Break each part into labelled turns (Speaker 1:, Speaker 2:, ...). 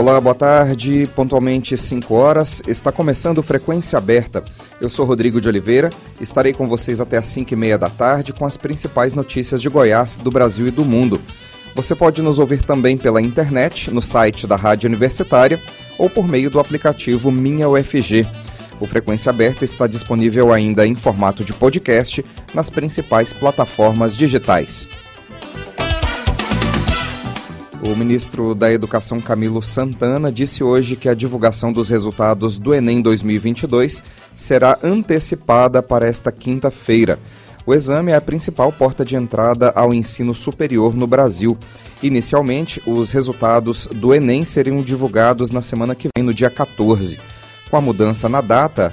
Speaker 1: Olá, boa tarde. Pontualmente 5 horas. Está começando Frequência Aberta. Eu sou Rodrigo de Oliveira. Estarei com vocês até às 5 e meia da tarde com as principais notícias de Goiás, do Brasil e do mundo. Você pode nos ouvir também pela internet, no site da Rádio Universitária ou por meio do aplicativo Minha UFG. O Frequência Aberta está disponível ainda em formato de podcast nas principais plataformas digitais. O ministro da Educação Camilo Santana disse hoje que a divulgação dos resultados do Enem 2022 será antecipada para esta quinta-feira. O exame é a principal porta de entrada ao ensino superior no Brasil. Inicialmente, os resultados do Enem seriam divulgados na semana que vem, no dia 14. Com a mudança na data,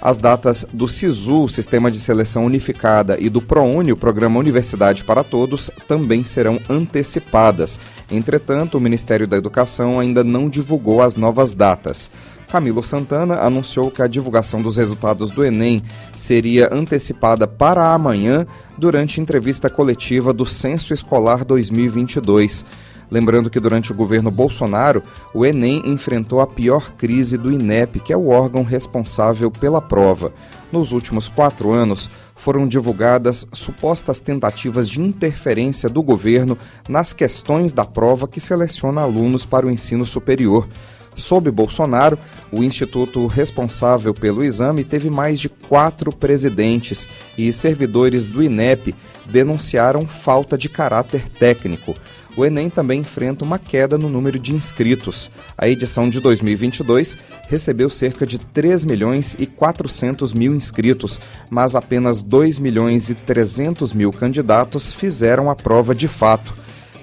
Speaker 1: as datas do SISU, Sistema de Seleção Unificada, e do ProUni, o Programa Universidade para Todos, também serão antecipadas. Entretanto, o Ministério da Educação ainda não divulgou as novas datas. Camilo Santana anunciou que a divulgação dos resultados do Enem seria antecipada para amanhã durante entrevista coletiva do Censo Escolar 2022. Lembrando que durante o governo Bolsonaro, o Enem enfrentou a pior crise do INEP, que é o órgão responsável pela prova. Nos últimos quatro anos, foram divulgadas supostas tentativas de interferência do governo nas questões da prova que seleciona alunos para o ensino superior. Sob Bolsonaro, o instituto responsável pelo exame teve mais de quatro presidentes e servidores do INEP denunciaram falta de caráter técnico o Enem também enfrenta uma queda no número de inscritos. A edição de 2022 recebeu cerca de 3 milhões e 400 mil inscritos, mas apenas 2 milhões e 300 mil candidatos fizeram a prova de fato.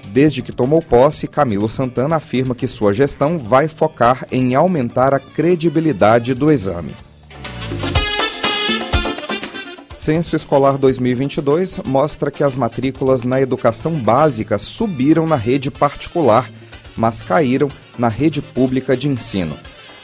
Speaker 1: Desde que tomou posse, Camilo Santana afirma que sua gestão vai focar em aumentar a credibilidade do exame. Censo Escolar 2022 mostra que as matrículas na educação básica subiram na rede particular, mas caíram na rede pública de ensino.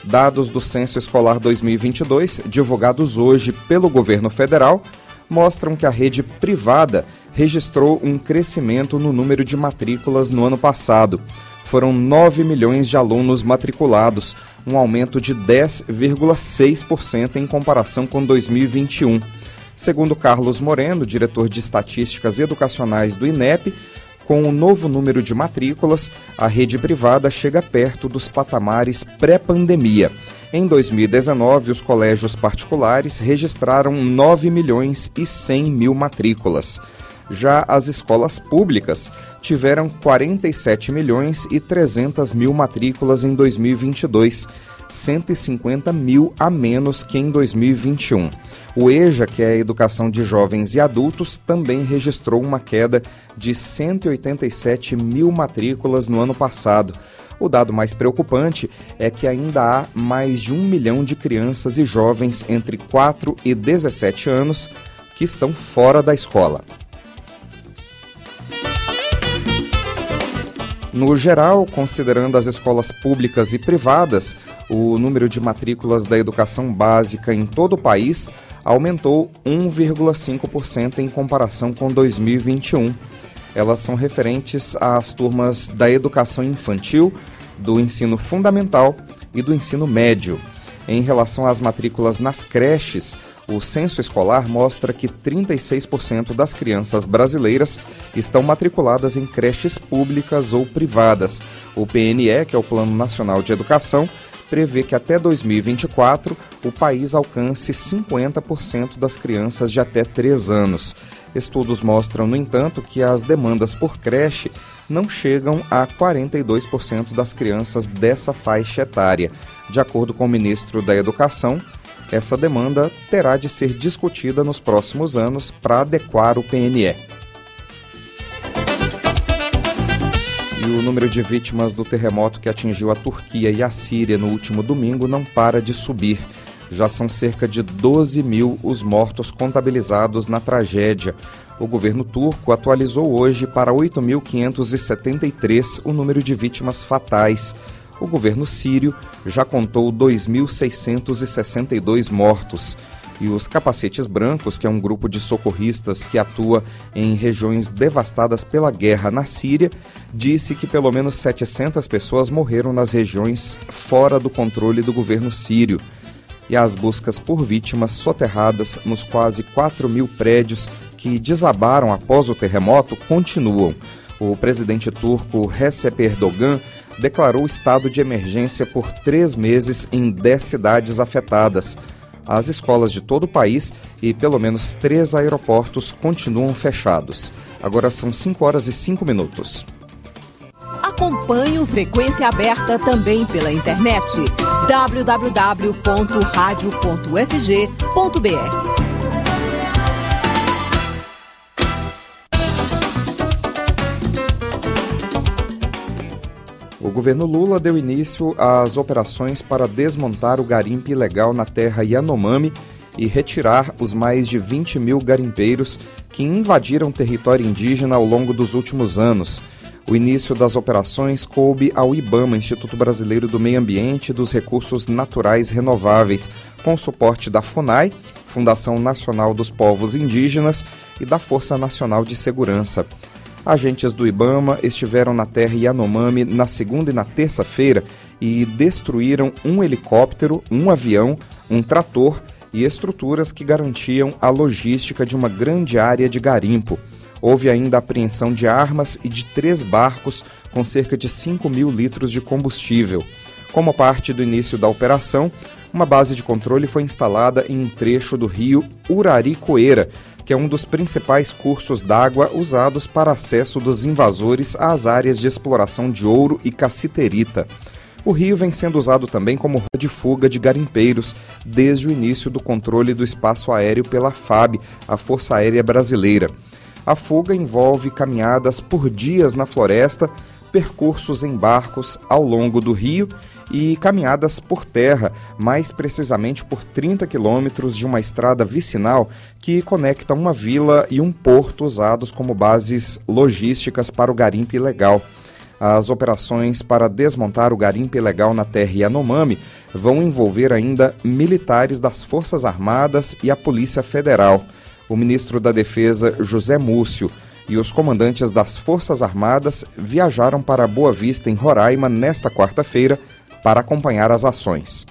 Speaker 1: Dados do Censo Escolar 2022, divulgados hoje pelo governo federal, mostram que a rede privada registrou um crescimento no número de matrículas no ano passado. Foram 9 milhões de alunos matriculados, um aumento de 10,6% em comparação com 2021. Segundo Carlos Moreno, diretor de Estatísticas Educacionais do INEP, com o novo número de matrículas, a rede privada chega perto dos patamares pré-pandemia. Em 2019, os colégios particulares registraram 9 milhões e 100 mil matrículas. Já as escolas públicas tiveram 47 milhões e 300 mil matrículas em 2022, 150 mil a menos que em 2021. O EJA, que é a Educação de Jovens e Adultos, também registrou uma queda de 187 mil matrículas no ano passado. O dado mais preocupante é que ainda há mais de um milhão de crianças e jovens entre 4 e 17 anos que estão fora da escola. No geral, considerando as escolas públicas e privadas, o número de matrículas da educação básica em todo o país aumentou 1,5% em comparação com 2021. Elas são referentes às turmas da educação infantil, do ensino fundamental e do ensino médio. Em relação às matrículas nas creches, o censo escolar mostra que 36% das crianças brasileiras estão matriculadas em creches públicas ou privadas. O PNE, que é o Plano Nacional de Educação, prevê que até 2024 o país alcance 50% das crianças de até 3 anos. Estudos mostram, no entanto, que as demandas por creche não chegam a 42% das crianças dessa faixa etária. De acordo com o ministro da Educação, essa demanda terá de ser discutida nos próximos anos para adequar o PNE. E o número de vítimas do terremoto que atingiu a Turquia e a Síria no último domingo não para de subir. Já são cerca de 12 mil os mortos contabilizados na tragédia. O governo turco atualizou hoje para 8.573 o número de vítimas fatais. O governo sírio já contou 2.662 mortos. E os Capacetes Brancos, que é um grupo de socorristas que atua em regiões devastadas pela guerra na Síria, disse que pelo menos 700 pessoas morreram nas regiões fora do controle do governo sírio. E as buscas por vítimas soterradas nos quase 4 mil prédios que desabaram após o terremoto continuam. O presidente turco Recep Erdogan declarou estado de emergência por três meses em 10 cidades afetadas. As escolas de todo o país e pelo menos três aeroportos continuam fechados. Agora são 5 horas e 5 minutos.
Speaker 2: Acompanhe o Frequência Aberta também pela internet www.radio.fg.br.
Speaker 1: O governo Lula deu início às operações para desmontar o garimpe ilegal na terra Yanomami e retirar os mais de 20 mil garimpeiros que invadiram território indígena ao longo dos últimos anos. O início das operações coube ao IBAMA, Instituto Brasileiro do Meio Ambiente e dos Recursos Naturais Renováveis, com suporte da FUNAI, Fundação Nacional dos Povos Indígenas, e da Força Nacional de Segurança. Agentes do Ibama estiveram na terra Yanomami na segunda e na terça-feira e destruíram um helicóptero, um avião, um trator e estruturas que garantiam a logística de uma grande área de garimpo. Houve ainda apreensão de armas e de três barcos com cerca de 5 mil litros de combustível. Como parte do início da operação, uma base de controle foi instalada em um trecho do rio Uraricoeira, que é um dos principais cursos d'água usados para acesso dos invasores às áreas de exploração de ouro e cassiterita. O rio vem sendo usado também como rota de fuga de garimpeiros desde o início do controle do espaço aéreo pela FAB, a Força Aérea Brasileira. A fuga envolve caminhadas por dias na floresta, percursos em barcos ao longo do rio e caminhadas por terra, mais precisamente por 30 quilômetros de uma estrada vicinal que conecta uma vila e um porto usados como bases logísticas para o garimpo ilegal. As operações para desmontar o garimpo ilegal na terra Yanomami vão envolver ainda militares das Forças Armadas e a Polícia Federal. O ministro da Defesa, José Múcio, e os comandantes das Forças Armadas viajaram para Boa Vista, em Roraima, nesta quarta-feira, para acompanhar as ações.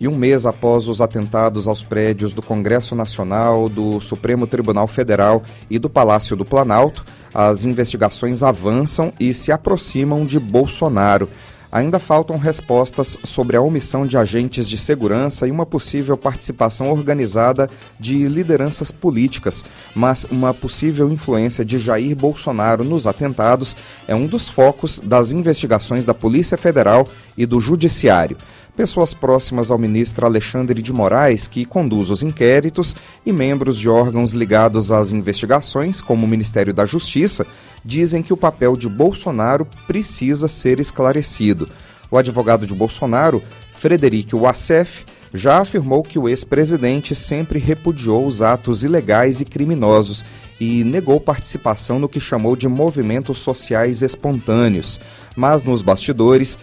Speaker 1: E um mês após os atentados aos prédios do Congresso Nacional, do Supremo Tribunal Federal e do Palácio do Planalto, as investigações avançam e se aproximam de Bolsonaro. Ainda faltam respostas sobre a omissão de agentes de segurança e uma possível participação organizada de lideranças políticas, mas uma possível influência de Jair Bolsonaro nos atentados é um dos focos das investigações da Polícia Federal e do Judiciário pessoas próximas ao ministro Alexandre de Moraes, que conduz os inquéritos, e membros de órgãos ligados às investigações, como o Ministério da Justiça, dizem que o papel de Bolsonaro precisa ser esclarecido. O advogado de Bolsonaro, Frederico Wassef, já afirmou que o ex-presidente sempre repudiou os atos ilegais e criminosos e negou participação no que chamou de movimentos sociais espontâneos. Mas nos bastidores,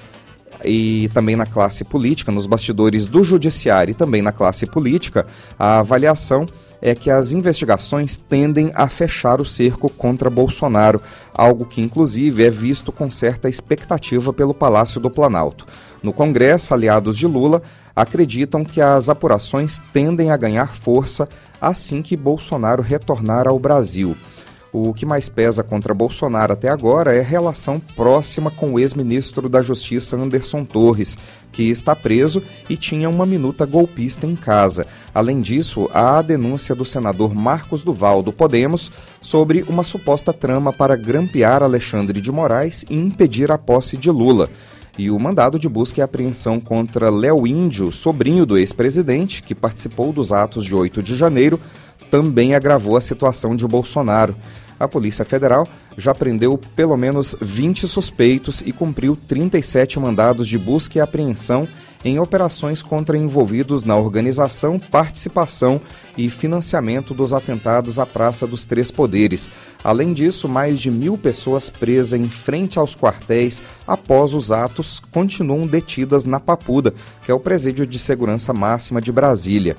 Speaker 1: e também na classe política, nos bastidores do judiciário e também na classe política, a avaliação é que as investigações tendem a fechar o cerco contra Bolsonaro, algo que inclusive é visto com certa expectativa pelo Palácio do Planalto. No Congresso, aliados de Lula acreditam que as apurações tendem a ganhar força assim que Bolsonaro retornar ao Brasil. O que mais pesa contra Bolsonaro até agora é relação próxima com o ex-ministro da Justiça Anderson Torres, que está preso e tinha uma minuta golpista em casa. Além disso, há a denúncia do senador Marcos Duval do Podemos sobre uma suposta trama para grampear Alexandre de Moraes e impedir a posse de Lula. E o mandado de busca e apreensão contra Léo Índio, sobrinho do ex-presidente, que participou dos atos de 8 de janeiro, também agravou a situação de Bolsonaro a Polícia Federal já prendeu pelo menos 20 suspeitos e cumpriu 37 mandados de busca e apreensão em operações contra envolvidos na organização, participação e financiamento dos atentados à Praça dos Três Poderes. Além disso, mais de mil pessoas presas em frente aos quartéis após os atos continuam detidas na Papuda, que é o presídio de segurança máxima de Brasília.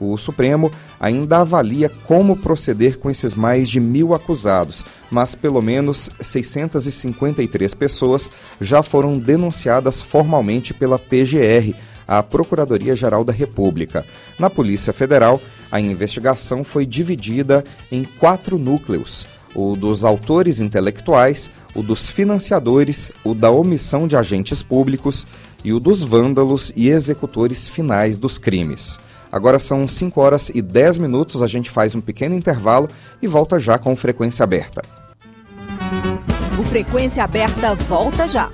Speaker 1: O Supremo ainda avalia como proceder com esses mais de mil acusados, mas pelo menos 653 pessoas já foram denunciadas formalmente pela PGR, a Procuradoria-Geral da República. Na Polícia Federal, a investigação foi dividida em quatro núcleos: o dos autores intelectuais, o dos financiadores, o da omissão de agentes públicos e o dos vândalos e executores finais dos crimes. Agora são 5 horas e 10 minutos, a gente faz um pequeno intervalo e volta já com Frequência Aberta.
Speaker 2: O Frequência Aberta volta já.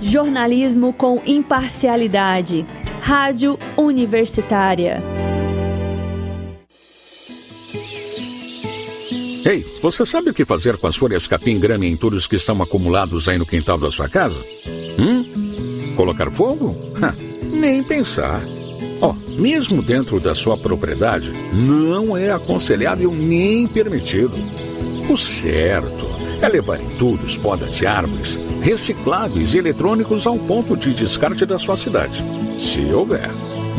Speaker 3: Jornalismo com imparcialidade. Rádio Universitária.
Speaker 4: Ei, você sabe o que fazer com as folhas capim grama e entulhos que estão acumulados aí no quintal da sua casa? Hum? Colocar fogo? Ha, nem pensar. Ó, oh, mesmo dentro da sua propriedade, não é aconselhável nem permitido. O certo é levar entulhos, podas de árvores, recicláveis e eletrônicos ao ponto de descarte da sua cidade, se houver.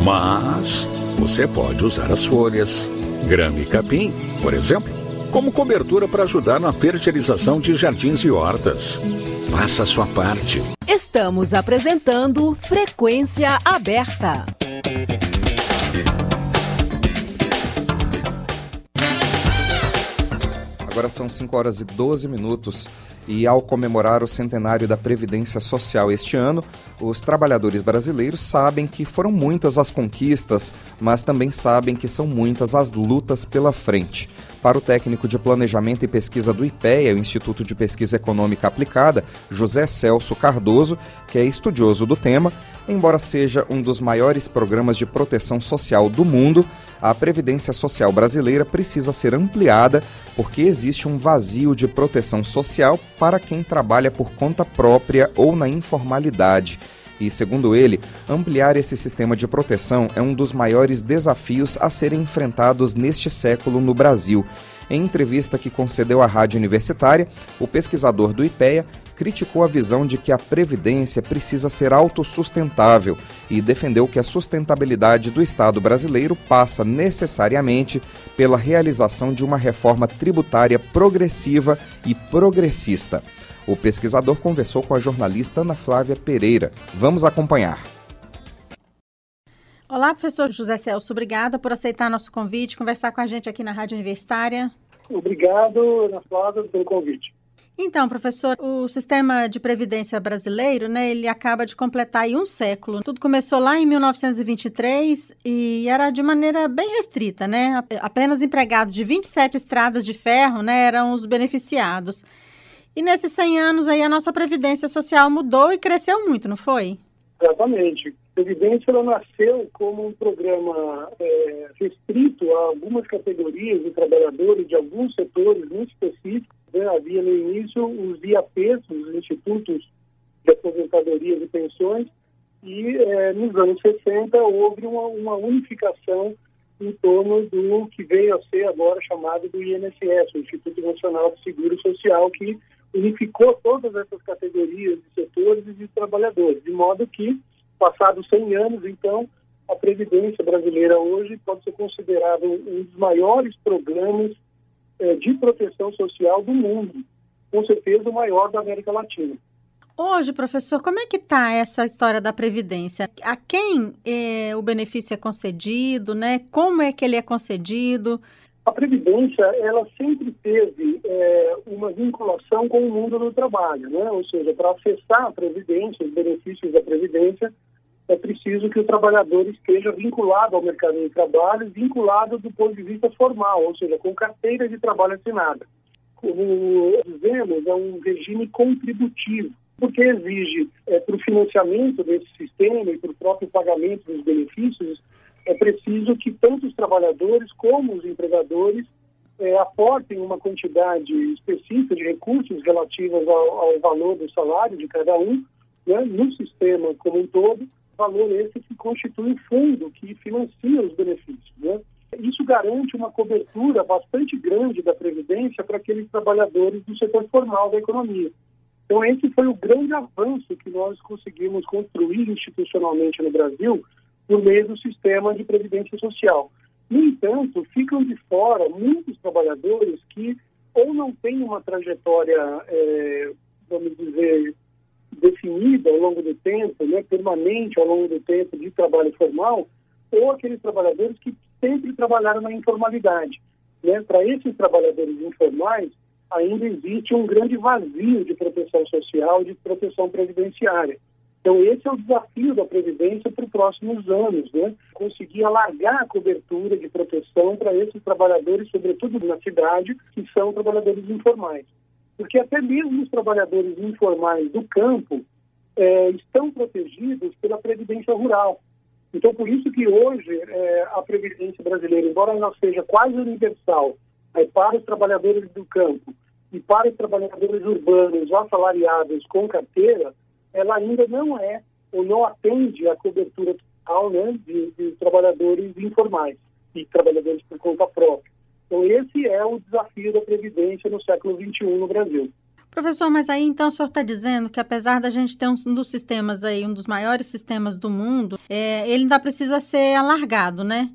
Speaker 4: Mas você pode usar as folhas, grama e capim, por exemplo, como cobertura para ajudar na fertilização de jardins e hortas. Faça a sua parte.
Speaker 2: Estamos apresentando Frequência Aberta.
Speaker 1: Agora são 5 horas e 12 minutos e ao comemorar o centenário da Previdência Social este ano, os trabalhadores brasileiros sabem que foram muitas as conquistas, mas também sabem que são muitas as lutas pela frente. Para o técnico de Planejamento e Pesquisa do IPEA, o Instituto de Pesquisa Econômica Aplicada, José Celso Cardoso, que é estudioso do tema, embora seja um dos maiores programas de proteção social do mundo, a Previdência Social brasileira precisa ser ampliada porque existe um vazio de proteção social para quem trabalha por conta própria ou na informalidade. E, segundo ele, ampliar esse sistema de proteção é um dos maiores desafios a serem enfrentados neste século no Brasil. Em entrevista que concedeu à Rádio Universitária, o pesquisador do IPEA criticou a visão de que a previdência precisa ser autossustentável e defendeu que a sustentabilidade do Estado brasileiro passa necessariamente pela realização de uma reforma tributária progressiva e progressista. O pesquisador conversou com a jornalista Ana Flávia Pereira. Vamos acompanhar.
Speaker 5: Olá, professor José Celso. Obrigada por aceitar nosso convite, conversar com a gente aqui na Rádio Universitária.
Speaker 6: Obrigado, Ana Flávia, pelo convite.
Speaker 5: Então, professor, o sistema de previdência brasileiro, né, ele acaba de completar aí um século. Tudo começou lá em 1923 e era de maneira bem restrita, né? Apenas empregados de 27 estradas de ferro, né, eram os beneficiados. E nesses 100 anos aí a nossa previdência social mudou e cresceu muito, não foi?
Speaker 6: Exatamente. A Previdência ela nasceu como um programa é, restrito a algumas categorias de trabalhadores de alguns setores muito específicos. Né? Havia no início os IAPs, os Institutos de Aposentadoria e Pensões, e é, nos anos 60 houve uma, uma unificação em torno do que veio a ser agora chamado do INSS, o Instituto Nacional de Seguro Social, que unificou todas essas categorias de setores e de trabalhadores, de modo que, passados 100 anos, então, a Previdência brasileira hoje pode ser considerada um dos maiores programas eh, de proteção social do mundo, com certeza o maior da América Latina.
Speaker 5: Hoje, professor, como é que está essa história da Previdência? A quem eh, o benefício é concedido, né? Como é que ele é concedido?
Speaker 6: A Previdência, ela sempre teve é, uma vinculação com o mundo do trabalho, né? Ou seja, para acessar a Previdência, os benefícios da Previdência, é preciso que o trabalhador esteja vinculado ao mercado de trabalho, vinculado do ponto de vista formal, ou seja, com carteira de trabalho assinada. Como dizemos, é um regime contributivo, porque exige, é, para o financiamento desse sistema e para o próprio pagamento dos benefícios, é preciso que tanto os trabalhadores como os empregadores é, aportem uma quantidade específica de recursos relativos ao, ao valor do salário de cada um, né, no sistema como um todo, valor esse que constitui o fundo que financia os benefícios. Né? Isso garante uma cobertura bastante grande da Previdência para aqueles trabalhadores do setor formal da economia. Então, esse foi o grande avanço que nós conseguimos construir institucionalmente no Brasil por meio do sistema de previdência social. No entanto, ficam de fora muitos trabalhadores que ou não têm uma trajetória, é, vamos dizer, definida ao longo do tempo, né, permanente ao longo do tempo de trabalho formal, ou aqueles trabalhadores que sempre trabalharam na informalidade. Né? Para esses trabalhadores informais, ainda existe um grande vazio de proteção social, de proteção previdenciária. Então, esse é o desafio da Previdência para os próximos anos, né? Conseguir alargar a cobertura de proteção para esses trabalhadores, sobretudo na cidade, que são trabalhadores informais. Porque até mesmo os trabalhadores informais do campo é, estão protegidos pela Previdência Rural. Então, por isso que hoje é, a Previdência brasileira, embora ela seja quase universal é, para os trabalhadores do campo e para os trabalhadores urbanos assalariados com carteira, ela ainda não é ou não atende à cobertura total né, de, de trabalhadores informais e trabalhadores por conta própria. Então, esse é o desafio da Previdência no século XXI no Brasil.
Speaker 5: Professor, mas aí então o senhor está dizendo que apesar da gente ter um, dos sistemas aí, um dos maiores sistemas do mundo, é, ele ainda precisa ser alargado, né?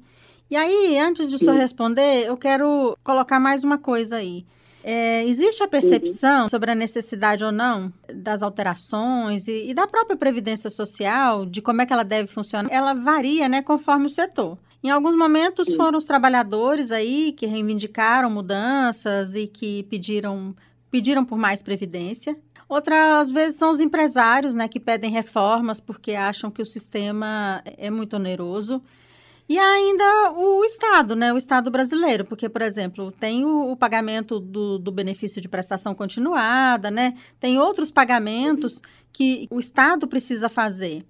Speaker 5: E aí, antes de o senhor responder, eu quero colocar mais uma coisa aí. É, existe a percepção uhum. sobre a necessidade ou não das alterações e, e, da própria Previdência Social, de como é que ela deve funcionar? Ela varia, né, conforme o setor. Em alguns momentos foram os trabalhadores aí que reivindicaram mudanças e que pediram, pediram por mais previdência. Outras vezes são os empresários, né, que pedem reformas porque acham que o sistema é muito oneroso. E ainda o Estado, né? O Estado brasileiro, porque, por exemplo, tem o, o pagamento do, do, benefício de prestação continuada, né? Tem outros pagamentos que o Estado precisa fazer.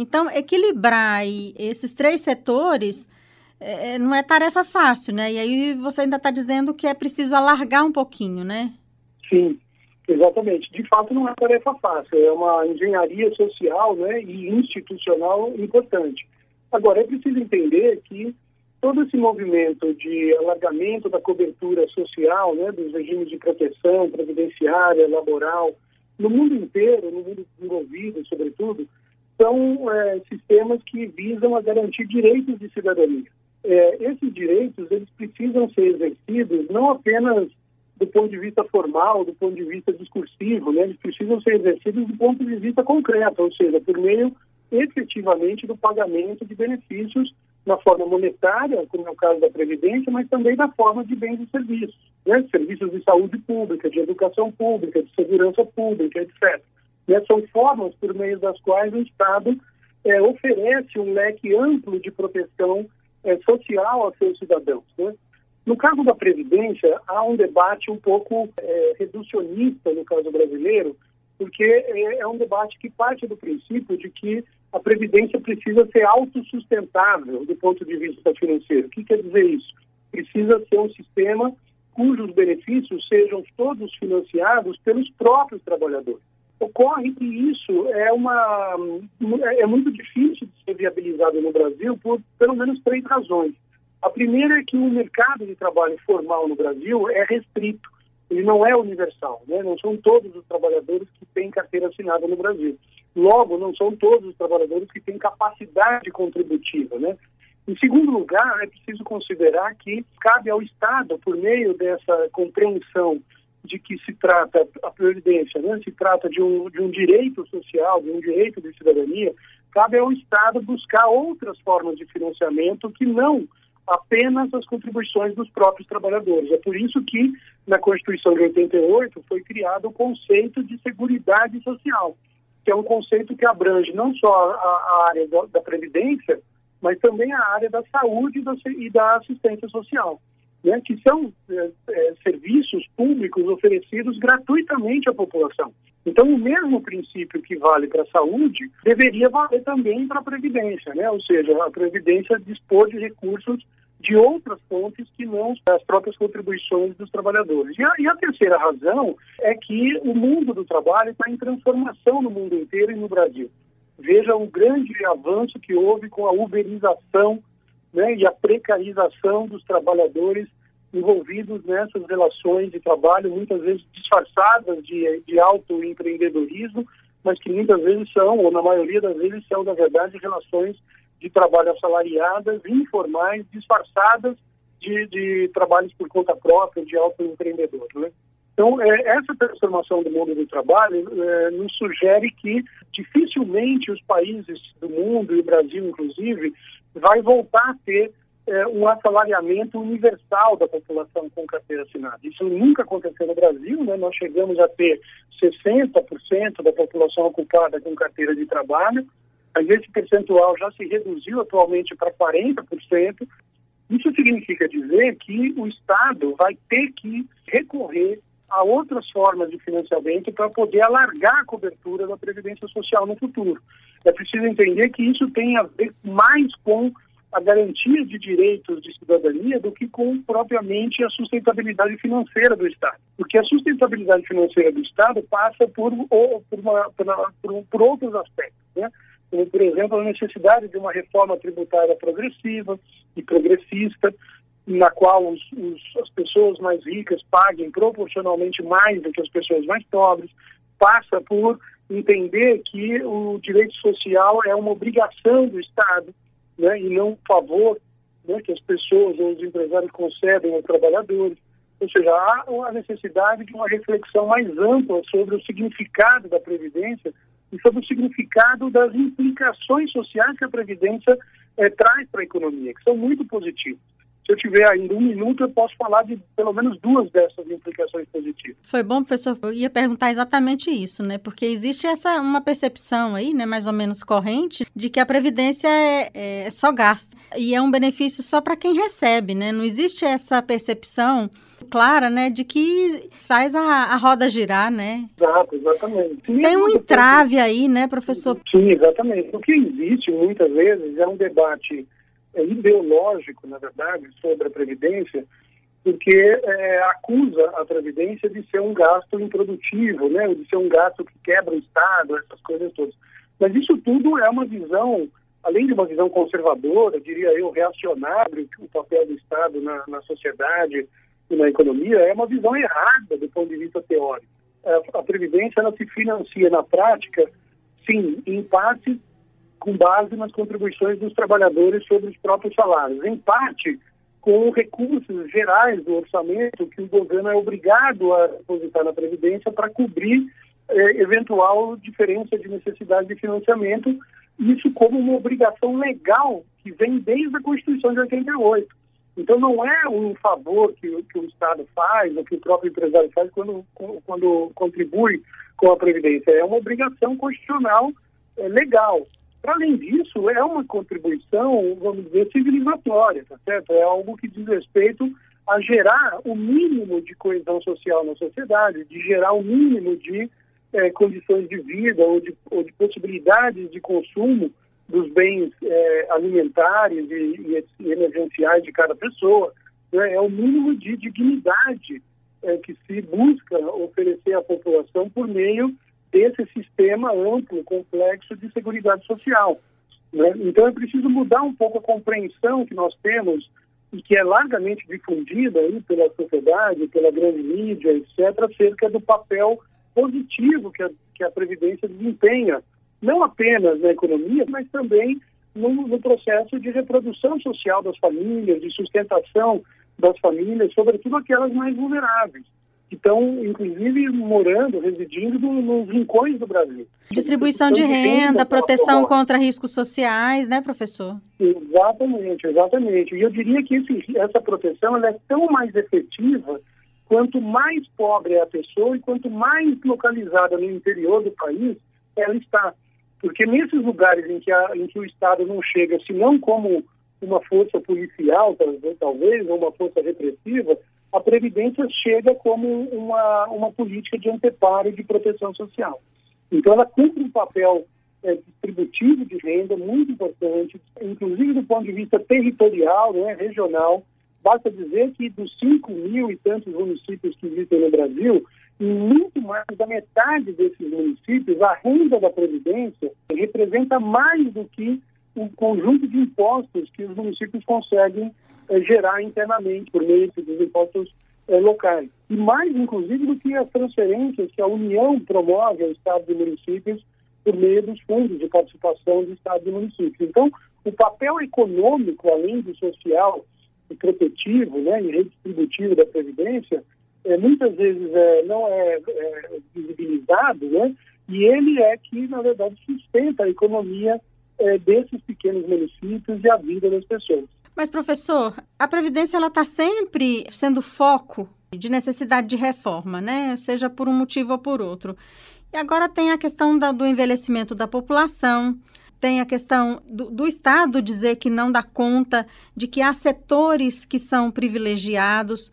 Speaker 5: Então, equilibrar esses três setores é, é, não é tarefa fácil, né? E aí você ainda está dizendo que é preciso alargar um pouquinho, né?
Speaker 6: Sim, exatamente. De fato, não é tarefa fácil. É uma engenharia social né, e institucional importante. Agora, é preciso entender que todo esse movimento de alargamento da cobertura social, né, dos regimes de proteção previdenciária, laboral, no mundo inteiro, no mundo desenvolvido, sobretudo, são é, sistemas que visam a garantir direitos de cidadania. É, esses direitos eles precisam ser exercidos não apenas do ponto de vista formal, do ponto de vista discursivo, né? eles precisam ser exercidos do ponto de vista concreto, ou seja, por meio efetivamente do pagamento de benefícios na forma monetária, como é o caso da Previdência, mas também na forma de bens e serviços, né? serviços de saúde pública, de educação pública, de segurança pública, etc. Né? São formas por meio das quais o Estado é, oferece um leque amplo de proteção é, social aos seus cidadãos. Né? No caso da Previdência, há um debate um pouco é, reducionista no caso brasileiro, porque é, é um debate que parte do princípio de que a Previdência precisa ser autossustentável do ponto de vista financeiro. O que quer dizer isso? Precisa ser um sistema cujos benefícios sejam todos financiados pelos próprios trabalhadores. Ocorre que isso é, uma, é muito difícil de ser viabilizado no Brasil por pelo menos três razões. A primeira é que o mercado de trabalho formal no Brasil é restrito, ele não é universal, né? não são todos os trabalhadores que têm carteira assinada no Brasil. Logo, não são todos os trabalhadores que têm capacidade contributiva, né? Em segundo lugar, é preciso considerar que cabe ao Estado, por meio dessa compreensão de que se trata a previdência, né? se trata de um, de um direito social, de um direito de cidadania, cabe ao Estado buscar outras formas de financiamento que não apenas as contribuições dos próprios trabalhadores. É por isso que na Constituição de 88 foi criado o conceito de seguridade social, que é um conceito que abrange não só a, a área da, da, previdência, mas também a área da saúde e da, e da assistência social, né, que são é, é, serviços públicos oferecidos gratuitamente à população. Então, o mesmo princípio que vale para a saúde deveria valer também para a previdência, né? ou seja, a previdência dispor de recursos de outras fontes que não as próprias contribuições dos trabalhadores. E a, e a terceira razão é que o mundo do trabalho está em transformação no mundo inteiro e no Brasil. Veja o grande avanço que houve com a uberização né, e a precarização dos trabalhadores envolvidos nessas relações de trabalho, muitas vezes disfarçadas de, de autoempreendedorismo, mas que muitas vezes são, ou na maioria das vezes são, na verdade, relações de trabalho assalariadas, informais, disfarçadas de, de trabalhos por conta própria, de autoempreendedor. Né? Então, é, essa transformação do mundo do trabalho é, nos sugere que dificilmente os países do mundo, e o Brasil inclusive, vai voltar a ter é, um assalariamento universal da população com carteira assinada. Isso nunca aconteceu no Brasil, né? nós chegamos a ter 60% da população ocupada com carteira de trabalho, mas esse percentual já se reduziu atualmente para 40%. Isso significa dizer que o Estado vai ter que recorrer a outras formas de financiamento para poder alargar a cobertura da Previdência Social no futuro. É preciso entender que isso tem a ver mais com a garantia de direitos de cidadania do que com propriamente a sustentabilidade financeira do Estado. Porque a sustentabilidade financeira do Estado passa por, por, uma, por, por outros aspectos. Né? como, por exemplo, a necessidade de uma reforma tributária progressiva e progressista, na qual os, os, as pessoas mais ricas paguem proporcionalmente mais do que as pessoas mais pobres, passa por entender que o direito social é uma obrigação do Estado né, e não um favor né, que as pessoas ou os empresários concedem aos trabalhadores. Ou seja, há a necessidade de uma reflexão mais ampla sobre o significado da Previdência e sobre o significado das implicações sociais que a Previdência é, traz para a economia, que são muito positivas. Se eu tiver ainda um minuto, eu posso falar de pelo menos duas dessas implicações positivas.
Speaker 5: Foi bom, professor. Eu ia perguntar exatamente isso, né? Porque existe essa uma percepção aí, né, mais ou menos corrente, de que a previdência é, é só gasto e é um benefício só para quem recebe, né? Não existe essa percepção clara, né, de que faz a, a roda girar, né?
Speaker 6: Exato, exatamente.
Speaker 5: Tem um entrave aí, né, professor?
Speaker 6: Sim, exatamente. O que existe muitas vezes é um debate é, ideológico, na verdade, sobre a Previdência, porque é, acusa a Previdência de ser um gasto improdutivo, né, de ser um gasto que quebra o Estado, essas coisas todas. Mas isso tudo é uma visão, além de uma visão conservadora, diria eu, reacionária, o papel do Estado na, na sociedade, e na economia é uma visão errada do ponto de vista teórico. A, a Previdência ela se financia na prática, sim, em parte com base nas contribuições dos trabalhadores sobre os próprios salários, em parte com recursos gerais do orçamento que o governo é obrigado a depositar na Previdência para cobrir eh, eventual diferença de necessidade de financiamento, isso como uma obrigação legal que vem desde a Constituição de 88. Então, não é um favor que, que o Estado faz, ou que o próprio empresário faz quando, quando contribui com a Previdência. É uma obrigação constitucional é, legal. Além disso, é uma contribuição, vamos dizer, civilizatória, tá certo? É algo que diz respeito a gerar o mínimo de coesão social na sociedade, de gerar o mínimo de é, condições de vida ou de, ou de possibilidades de consumo dos bens é, alimentares e, e, emergenciais de cada pessoa, né? é o mínimo de dignidade é, que se busca oferecer à população por meio desse sistema amplo, complexo de seguridade social. Né? Então é preciso mudar um pouco a compreensão que nós temos e que é largamente difundida aí pela sociedade, pela grande mídia, etc., acerca do papel positivo que a, que a Previdência desempenha não apenas na economia, mas também no, no, processo de reprodução social das famílias, de sustentação das famílias, sobretudo aquelas mais vulneráveis, que estão, inclusive, morando, residindo nos rincões do Brasil.
Speaker 5: Distribuição de renda, proteção contra riscos sociais, né, professor?
Speaker 6: Exatamente, exatamente. E eu diria que esse, essa proteção é tão mais efetiva quanto mais pobre é a pessoa e quanto mais localizada no interior do país ela está. Porque nesses lugares em que, a, em que o Estado não chega, se não como uma força policial, talvez, ou uma força repressiva, a Previdência chega como uma, uma política de anteparo de proteção social. Então, ela cumpre um papel é, distributivo de renda muito importante, inclusive do ponto de vista territorial, né, regional. Basta dizer que dos 5 mil e tantos municípios que existem no Brasil, muito mais da metade desses municípios, a renda da Previdência representa mais do que o conjunto de impostos que os municípios conseguem gerar internamente por meio dos impostos é, locais. E mais, inclusive, do que as transferências que a União promove ao Estado e municípios por meio dos fundos de participação do Estado e municípios. Então, o papel econômico, além do social e protetivo né, e redistributivo da Previdência, é, muitas vezes é, não é, é visibilizado, né, e ele é que, na verdade, sustenta a economia é, desses pequenos municípios e a vida das pessoas.
Speaker 5: Mas, professor, a Previdência ela está sempre sendo foco de necessidade de reforma, né? Seja por um motivo ou por outro. E agora tem a questão da, do envelhecimento da população, tem a questão do, do, Estado dizer que não dá conta, de que há setores que são privilegiados.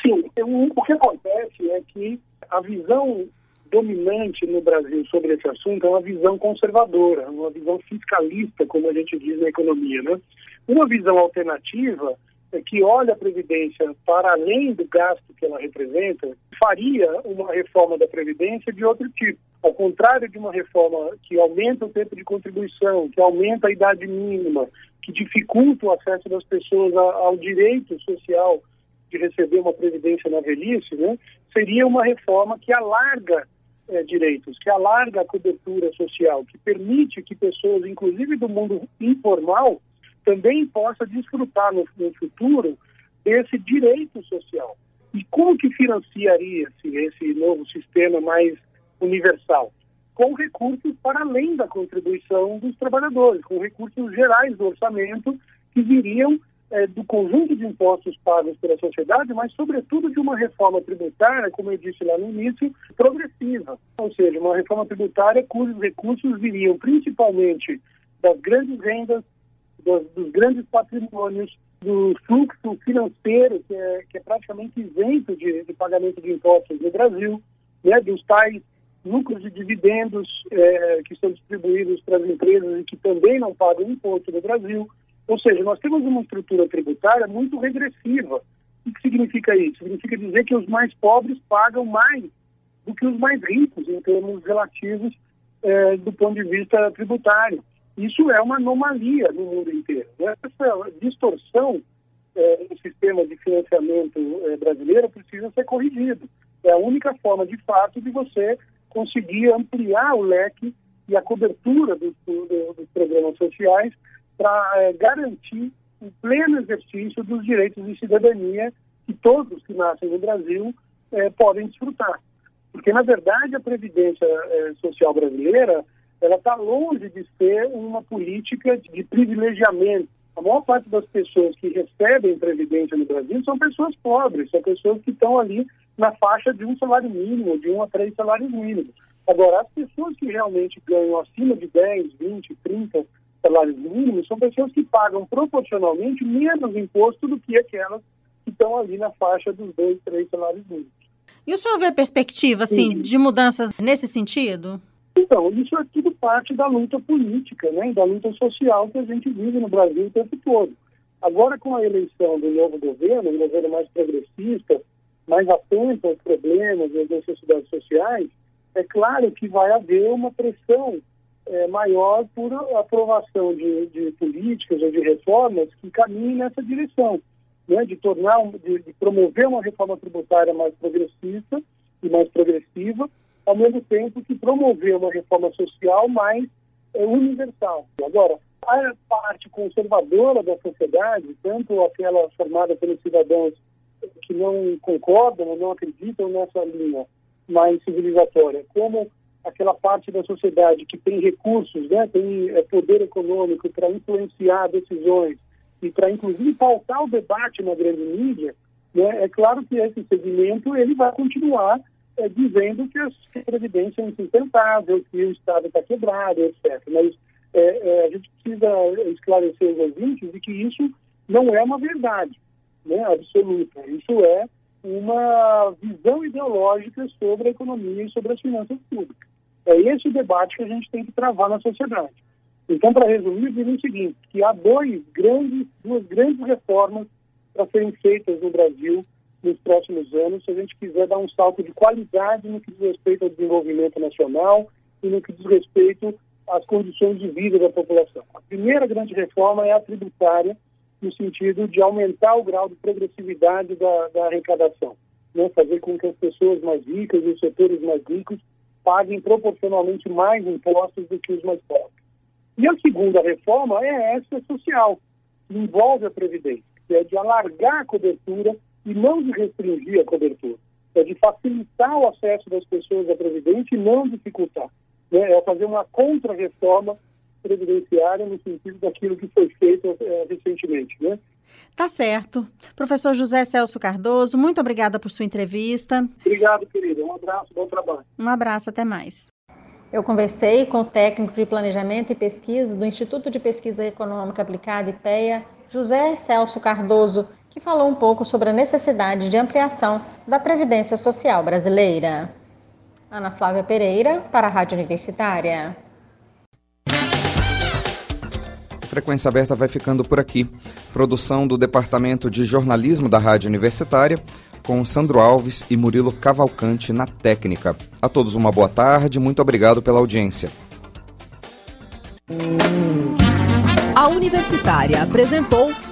Speaker 6: Sim, o, que acontece é que a visão dominante no Brasil sobre esse assunto é uma visão conservadora, uma visão fiscalista, como a gente diz na economia. Né? Uma visão alternativa é que olha a Previdência para além do gasto que ela representa, faria uma reforma da Previdência de outro tipo. Ao contrário de uma reforma que aumenta o tempo de contribuição, que aumenta a idade mínima, que dificulta o acesso das pessoas ao direito social de receber uma previdência na velhice, né, seria uma reforma que alarga é, direitos, que alarga a cobertura social, que permite que pessoas, inclusive do mundo informal, também possa desfrutar no, no futuro desse direito social. E como que financiaria-se esse novo sistema mais universal? Com recursos para além da contribuição dos trabalhadores, com recursos gerais do orçamento que viriam é, do conjunto de impostos pagos pela sociedade, mas, sobretudo, de uma reforma tributária, como eu disse lá no início, progressiva. Ou seja, uma reforma tributária cujos recursos viriam principalmente das grandes rendas, dos, dos grandes patrimônios, do fluxo financeiro, que é, que é praticamente isento de, de, pagamento de impostos no Brasil, né, dos tais lucros e dividendos é, que são distribuídos para as empresas e que também não pagam imposto no Brasil. Ou seja, nós temos uma estrutura tributária muito regressiva. O que significa isso? Significa dizer que os mais pobres pagam mais do que os mais ricos em termos relativos é, do ponto de vista tributário. Isso é uma anomalia no mundo inteiro. Né? Essa distorção é, no sistema de financiamento é, brasileiro precisa ser corrigido. É a única forma, de fato, de você conseguir ampliar o leque e a cobertura dos, dos programas sociais para é, garantir o pleno exercício dos direitos de cidadania que todos que nascem no Brasil é, podem desfrutar. Porque, na verdade, a Previdência é, Social brasileira ela está longe de ser uma política de privilegiamento. A maior parte das pessoas que recebem previdência no Brasil são pessoas pobres, são pessoas que estão ali na faixa de um salário mínimo, de um a três salários mínimos. Agora, as pessoas que realmente ganham acima de 10, 20, 30 salários mínimos são pessoas que pagam proporcionalmente menos imposto do que aquelas que estão ali na faixa dos dois, três salários mínimos.
Speaker 5: E o senhor vê perspectiva, assim, Sim. de mudanças nesse sentido?
Speaker 6: Então, isso é tudo parte da luta política, né, da luta social que a gente vive no Brasil o tempo todo. Agora, com a eleição do novo governo, um governo mais progressista, mais atento aos problemas e às necessidades sociais, é claro que vai haver uma pressão é, maior por aprovação de, de, políticas ou de reformas que caminhem nessa direção, né, de tornar, de, de, promover uma reforma tributária mais progressista e mais progressiva, ao mesmo tempo que promover uma reforma social mais é, universal. Agora, a parte conservadora da sociedade, tanto aquela formada pelos cidadãos que não concordam ou não acreditam nessa linha mais civilizatória, como aquela parte da sociedade que tem recursos, né, tem é, poder econômico para influenciar decisões e para inclusive pautar o debate na grande mídia, né, é claro que esse segmento ele vai continuar é, dizendo que, que a previdência é insustentável, que o Estado está quebrado, etc. Mas é, é, a gente precisa esclarecer os ouvintes de que isso não é uma verdade né, absoluta. Isso é uma visão ideológica sobre a economia e sobre as finanças públicas. É esse o debate que a gente tem que travar na sociedade. Então, para resumir, eu diria o seguinte, que há dois grandes, duas grandes reformas para serem feitas no Brasil nos próximos anos, se a gente quiser dar um salto de qualidade no que diz respeito ao desenvolvimento nacional e no que diz respeito às condições de vida da população. A primeira grande reforma é a tributária, no sentido de aumentar o grau de progressividade da, da arrecadação, né? fazer com que as pessoas mais ricas e os setores mais ricos paguem proporcionalmente mais impostos do que os mais pobres. E a segunda reforma é essa social, que envolve a Previdência, que é de alargar a cobertura e não de restringir a cobertura. É de facilitar o acesso das pessoas à Previdência e não dificultar. Né? É fazer uma contra-reforma previdenciária no sentido daquilo que foi feito é, recentemente. Né?
Speaker 5: Tá certo. Professor José Celso Cardoso, muito obrigada por sua entrevista.
Speaker 6: Obrigado, querida. Um abraço, bom trabalho.
Speaker 5: Um abraço, até mais. Eu conversei com o técnico de planejamento e pesquisa do Instituto de Pesquisa Econômica Aplicada, IPEA, José Celso Cardoso, que falou um pouco sobre a necessidade de ampliação da Previdência Social brasileira. Ana Flávia Pereira, para a Rádio Universitária.
Speaker 1: Frequência Aberta vai ficando por aqui. Produção do Departamento de Jornalismo da Rádio Universitária, com Sandro Alves e Murilo Cavalcante na técnica. A todos uma boa tarde, muito obrigado pela audiência.
Speaker 2: A Universitária apresentou